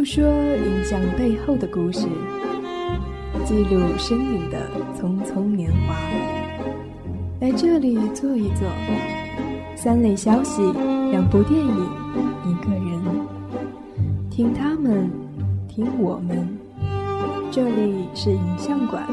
诉说影像背后的故事，记录生命的匆匆年华。来这里坐一坐，三类消息，两部电影，一个人，听他们，听我们。这里是影像馆，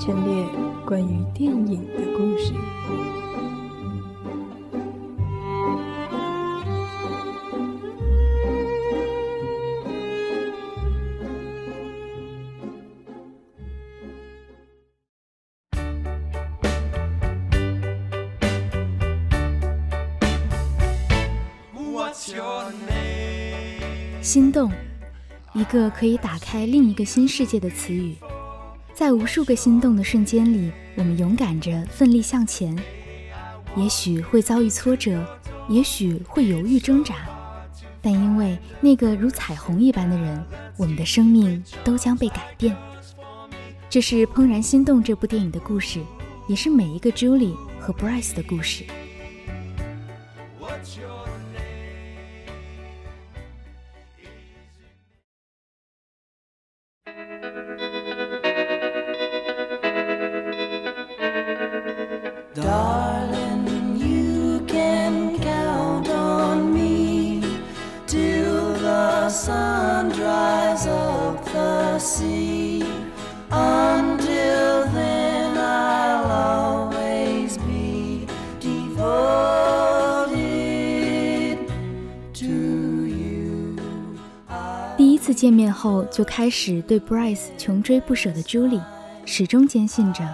陈列关于电影的故事。心动，一个可以打开另一个新世界的词语。在无数个心动的瞬间里，我们勇敢着奋力向前，也许会遭遇挫折，也许会犹豫挣扎，但因为那个如彩虹一般的人，我们的生命都将被改变。这是《怦然心动》这部电影的故事，也是每一个 Julie 和 Bryce 的故事。见面后就开始对 Bryce 穷追不舍的 Julie，始终坚信着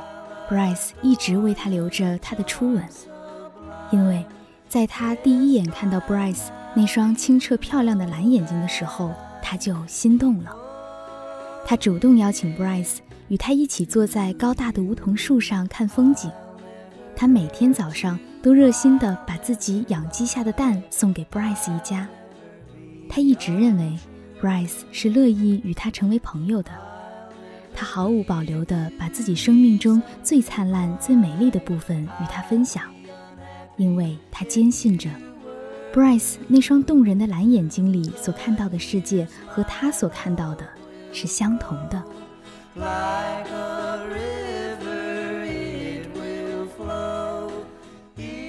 Bryce 一直为她留着他的初吻，因为在他第一眼看到 Bryce 那双清澈漂亮的蓝眼睛的时候，他就心动了。他主动邀请 Bryce 与他一起坐在高大的梧桐树上看风景。他每天早上都热心地把自己养鸡下的蛋送给 Bryce 一家。他一直认为 Bryce 是乐意与他成为朋友的。他毫无保留地把自己生命中最灿烂、最美丽的部分与他分享，因为他坚信着 Bryce 那双动人的蓝眼睛里所看到的世界和他所看到的。是相同的。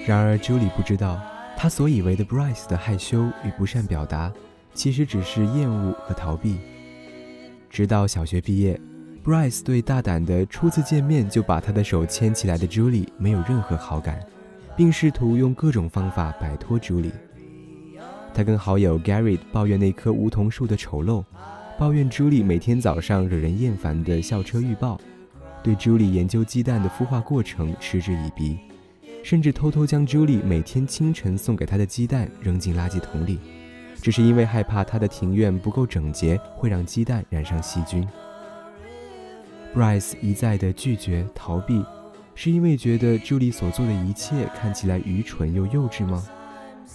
然而，Julie 不知道，她所以为的 Bryce 的害羞与不善表达，其实只是厌恶和逃避。直到小学毕业，Bryce 对大胆的初次见面就把他的手牵起来的 Julie 没有任何好感，并试图用各种方法摆脱 Julie。他跟好友 Gary 抱怨那棵梧桐树的丑陋。抱怨朱莉每天早上惹人厌烦的校车预报，对朱莉研究鸡蛋的孵化过程嗤之以鼻，甚至偷偷将朱莉每天清晨送给他的鸡蛋扔进垃圾桶里，只是因为害怕他的庭院不够整洁会让鸡蛋染上细菌。Bryce 一再的拒绝逃避，是因为觉得朱莉所做的一切看起来愚蠢又幼稚吗？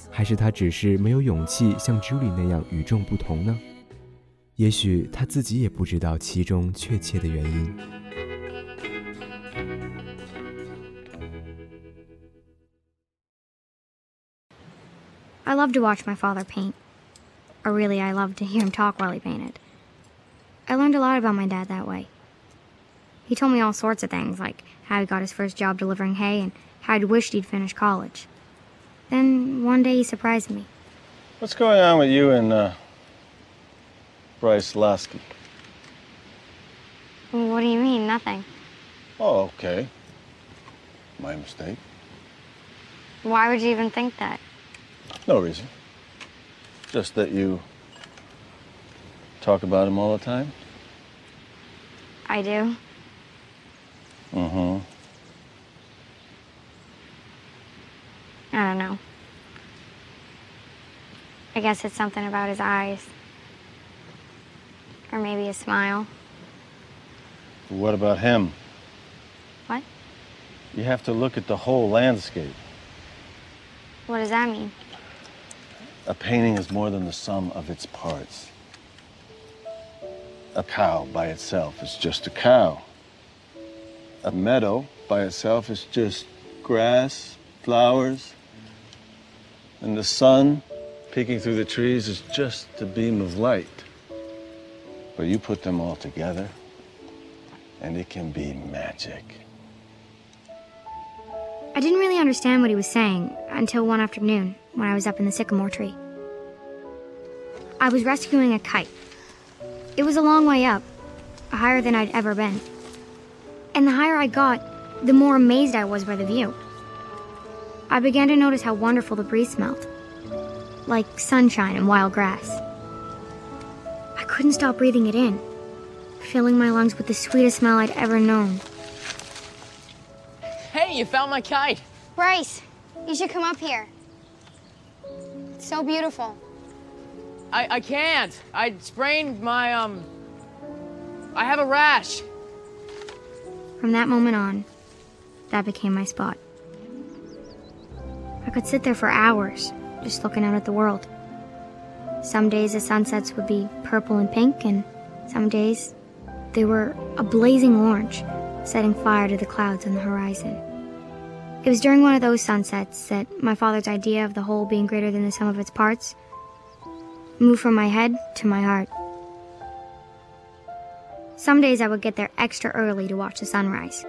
还是他只是没有勇气像朱莉那样与众不同呢？也许他自己也不知道其中确切的原因。I love to watch my father paint. Or really, I loved to hear him talk while he painted. I learned a lot about my dad that way. He told me all sorts of things, like how he got his first job delivering hay and how he'd wished he'd finished college. Then one day he surprised me. What's going on with you and uh, Bryce Lasky. What do you mean, nothing? Oh, okay. My mistake. Why would you even think that? No reason. Just that you talk about him all the time? I do. Mm-hmm. I don't know. I guess it's something about his eyes. Or maybe a smile. What about him? What? You have to look at the whole landscape. What does that mean? A painting is more than the sum of its parts. A cow by itself is just a cow. A meadow by itself is just grass, flowers. And the sun peeking through the trees is just a beam of light. But you put them all together, and it can be magic. I didn't really understand what he was saying until one afternoon when I was up in the sycamore tree. I was rescuing a kite. It was a long way up, higher than I'd ever been. And the higher I got, the more amazed I was by the view. I began to notice how wonderful the breeze smelled like sunshine and wild grass. I couldn't stop breathing it in, filling my lungs with the sweetest smell I'd ever known. Hey, you found my kite. Bryce, you should come up here. It's so beautiful. I, I can't. I sprained my, um. I have a rash. From that moment on, that became my spot. I could sit there for hours, just looking out at the world. Some days the sunsets would be purple and pink, and some days they were a blazing orange, setting fire to the clouds on the horizon. It was during one of those sunsets that my father's idea of the whole being greater than the sum of its parts moved from my head to my heart. Some days I would get there extra early to watch the sunrise.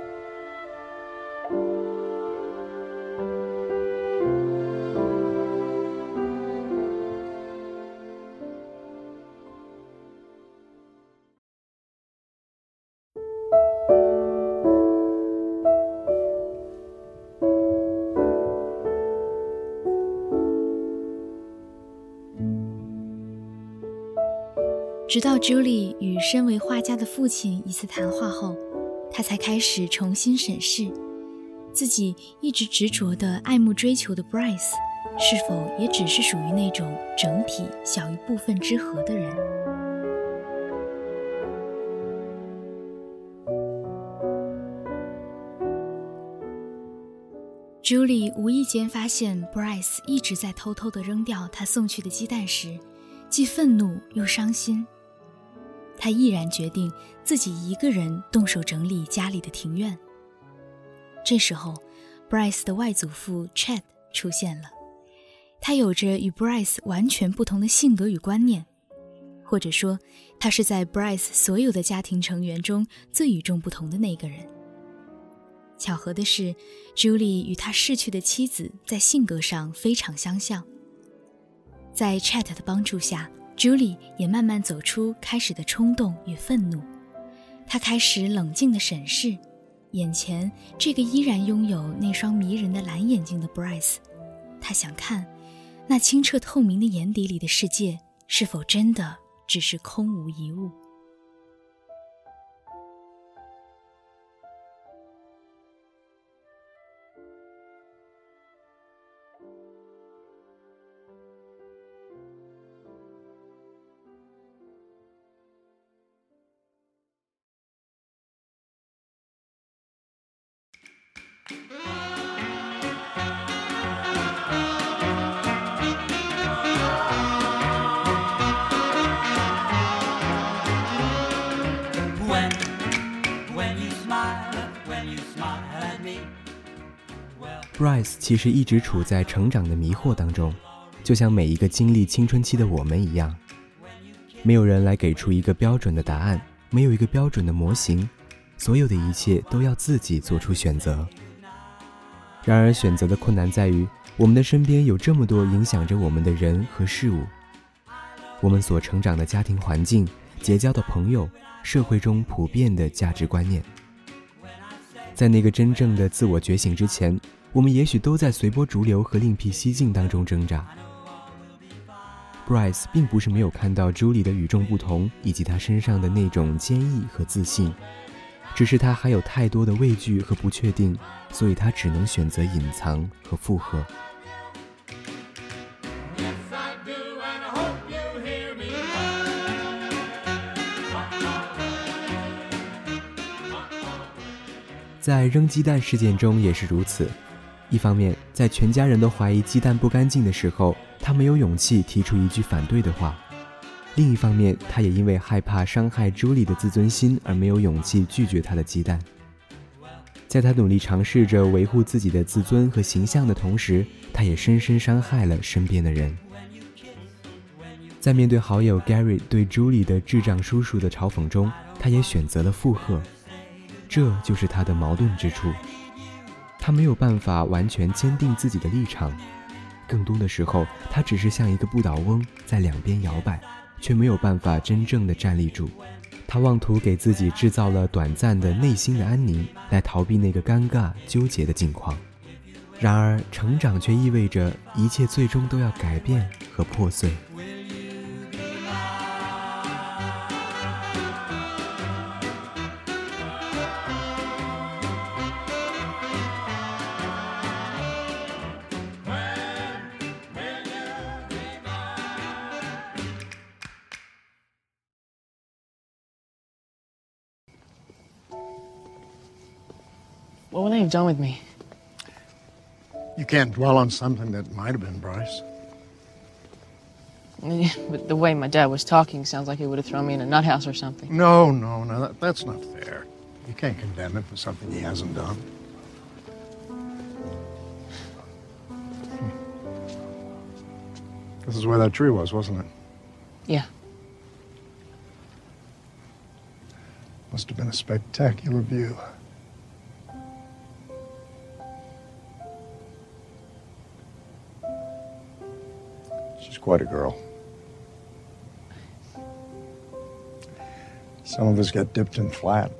直到 Julie 与身为画家的父亲一次谈话后，他才开始重新审视自己一直执着的爱慕追求的 Bryce，是否也只是属于那种整体小于部分之和的人。Julie 无意间发现 Bryce 一直在偷偷地扔掉他送去的鸡蛋时，既愤怒又伤心。他毅然决定自己一个人动手整理家里的庭院。这时候，Bryce 的外祖父 Chad 出现了。他有着与 Bryce 完全不同的性格与观念，或者说，他是在 Bryce 所有的家庭成员中最与众不同的那个人。巧合的是，Julie 与他逝去的妻子在性格上非常相像。在 Chad 的帮助下。Julie 也慢慢走出开始的冲动与愤怒，她开始冷静地审视眼前这个依然拥有那双迷人的蓝眼睛的 Bryce。她想看，那清澈透明的眼底里的世界是否真的只是空无一物。Bryce 其实一直处在成长的迷惑当中，就像每一个经历青春期的我们一样。没有人来给出一个标准的答案，没有一个标准的模型，所有的一切都要自己做出选择。然而，选择的困难在于，我们的身边有这么多影响着我们的人和事物，我们所成长的家庭环境、结交的朋友、社会中普遍的价值观念。在那个真正的自我觉醒之前。我们也许都在随波逐流和另辟蹊径当中挣扎。Bryce 并不是没有看到 Julie 的与众不同，以及她身上的那种坚毅和自信，只是他还有太多的畏惧和不确定，所以他只能选择隐藏和附和。在扔鸡蛋事件中也是如此。一方面，在全家人都怀疑鸡蛋不干净的时候，他没有勇气提出一句反对的话；另一方面，他也因为害怕伤害朱莉的自尊心而没有勇气拒绝她的鸡蛋。在他努力尝试着维护自己的自尊和形象的同时，他也深深伤害了身边的人。在面对好友 Gary 对朱莉的智障叔叔的嘲讽中，他也选择了附和。这就是他的矛盾之处。他没有办法完全坚定自己的立场，更多的时候，他只是像一个不倒翁，在两边摇摆，却没有办法真正的站立住。他妄图给自己制造了短暂的内心的安宁，来逃避那个尴尬纠结的境况。然而，成长却意味着一切最终都要改变和破碎。What would they have done with me? You can't dwell on something that might have been Bryce. But the way my dad was talking sounds like he would have thrown me in a nut house or something. No, no, no, that, that's not fair. You can't condemn him for something he hasn't done. Hmm. This is where that tree was, wasn't it? Yeah. Must have been a spectacular view. Quite a girl. Some of us get dipped in flat,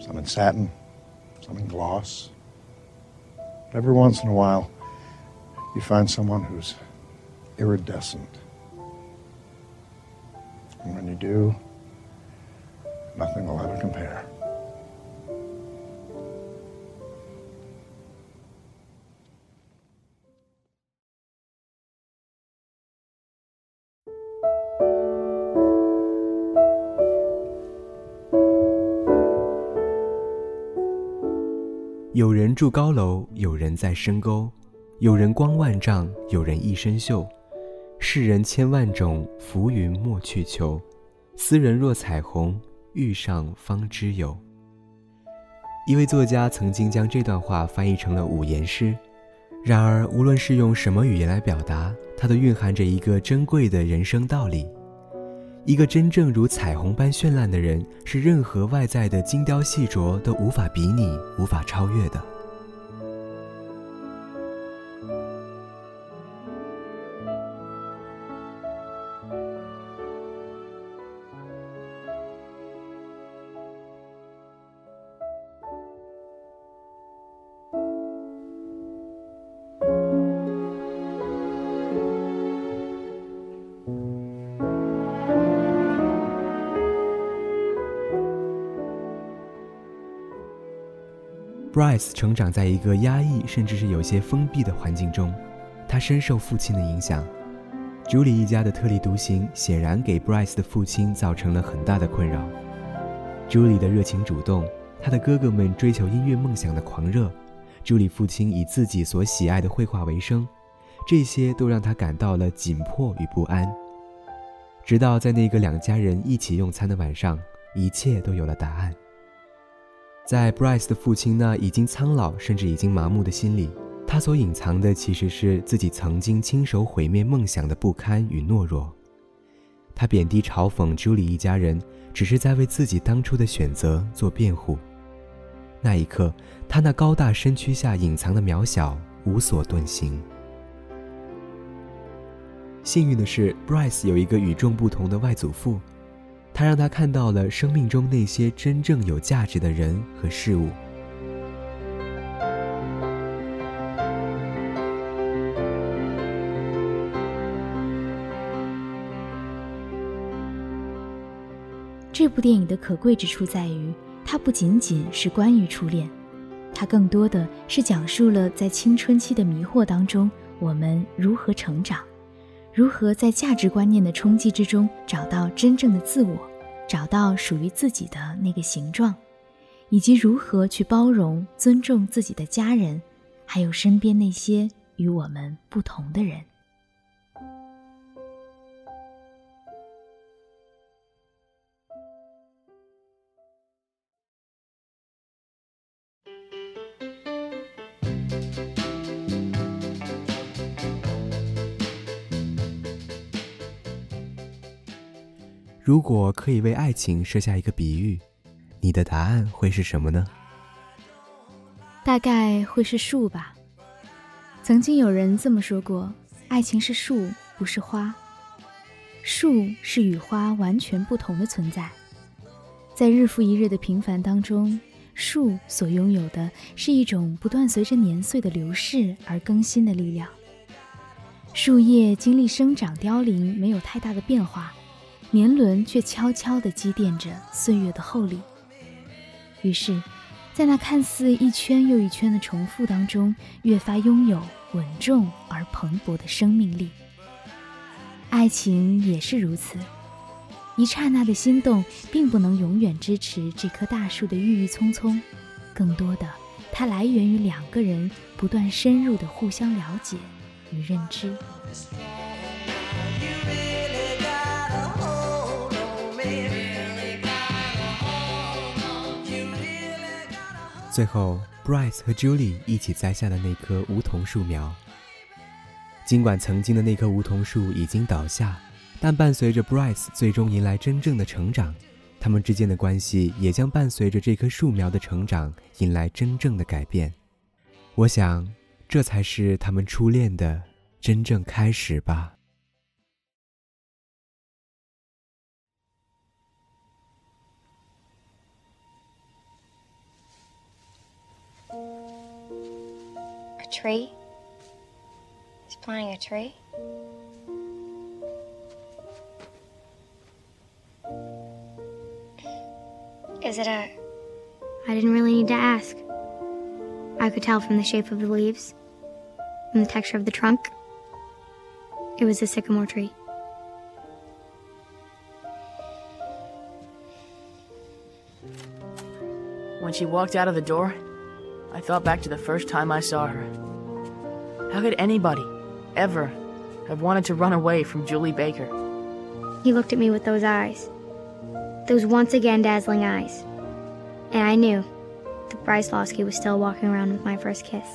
some in satin, some in gloss. But every once in a while, you find someone who's iridescent. And when you do, nothing will 有人住高楼，有人在深沟；有人光万丈，有人一身锈。世人千万种，浮云莫去求。斯人若彩虹，遇上方知有。一位作家曾经将这段话翻译成了五言诗。然而，无论是用什么语言来表达，它都蕴含着一个珍贵的人生道理。一个真正如彩虹般绚烂的人，是任何外在的精雕细琢都无法比拟、无法超越的。Bryce 成长在一个压抑甚至是有些封闭的环境中，他深受父亲的影响。朱莉一家的特立独行显然给 Bryce 的父亲造成了很大的困扰。朱莉的热情主动，他的哥哥们追求音乐梦想的狂热，朱莉父亲以自己所喜爱的绘画为生，这些都让他感到了紧迫与不安。直到在那个两家人一起用餐的晚上，一切都有了答案。在 Bryce 的父亲那已经苍老甚至已经麻木的心里，他所隐藏的其实是自己曾经亲手毁灭梦想的不堪与懦弱。他贬低嘲讽朱莉一家人，只是在为自己当初的选择做辩护。那一刻，他那高大身躯下隐藏的渺小无所遁形。幸运的是，Bryce 有一个与众不同的外祖父。他让他看到了生命中那些真正有价值的人和事物。这部电影的可贵之处在于，它不仅仅是关于初恋，它更多的是讲述了在青春期的迷惑当中，我们如何成长。如何在价值观念的冲击之中找到真正的自我，找到属于自己的那个形状，以及如何去包容、尊重自己的家人，还有身边那些与我们不同的人。如果可以为爱情设下一个比喻，你的答案会是什么呢？大概会是树吧。曾经有人这么说过：爱情是树，不是花。树是与花完全不同的存在，在日复一日的平凡当中，树所拥有的是一种不断随着年岁的流逝而更新的力量。树叶经历生长凋零，没有太大的变化，年轮却悄悄地积淀着岁月的厚礼。于是，在那看似一圈又一圈的重复当中，越发拥有稳重而蓬勃的生命力。爱情也是如此，一刹那的心动，并不能永远支持这棵大树的郁郁葱葱，更多的，它来源于两个人不断深入的互相了解与认知。最后，Bryce 和 Julie 一起栽下的那棵梧桐树苗。尽管曾经的那棵梧桐树已经倒下，但伴随着 Bryce 最终迎来真正的成长，他们之间的关系也将伴随着这棵树苗的成长迎来真正的改变。我想，这才是他们初恋的真正开始吧。A tree? planting a tree? Is it a. I didn't really need to ask. I could tell from the shape of the leaves, and the texture of the trunk. It was a sycamore tree. When she walked out of the door, I thought back to the first time I saw her. How could anybody, ever have wanted to run away from Julie Baker. He looked at me with those eyes, those once again dazzling eyes, and I knew that Bryce Losky was still walking around with my first kiss.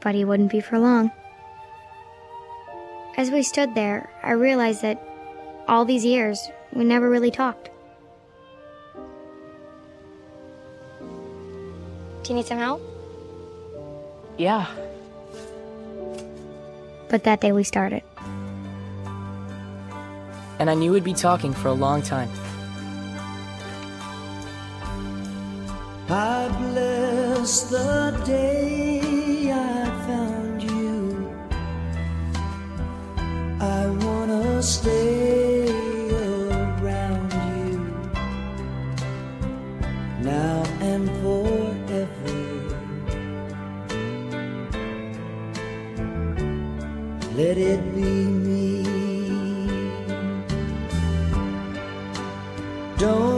But he wouldn't be for long. As we stood there, I realized that all these years we never really talked. Do you need some help? Yeah, but that day we started. And I knew we'd be talking for a long time. I bless the day Let it be me. Don't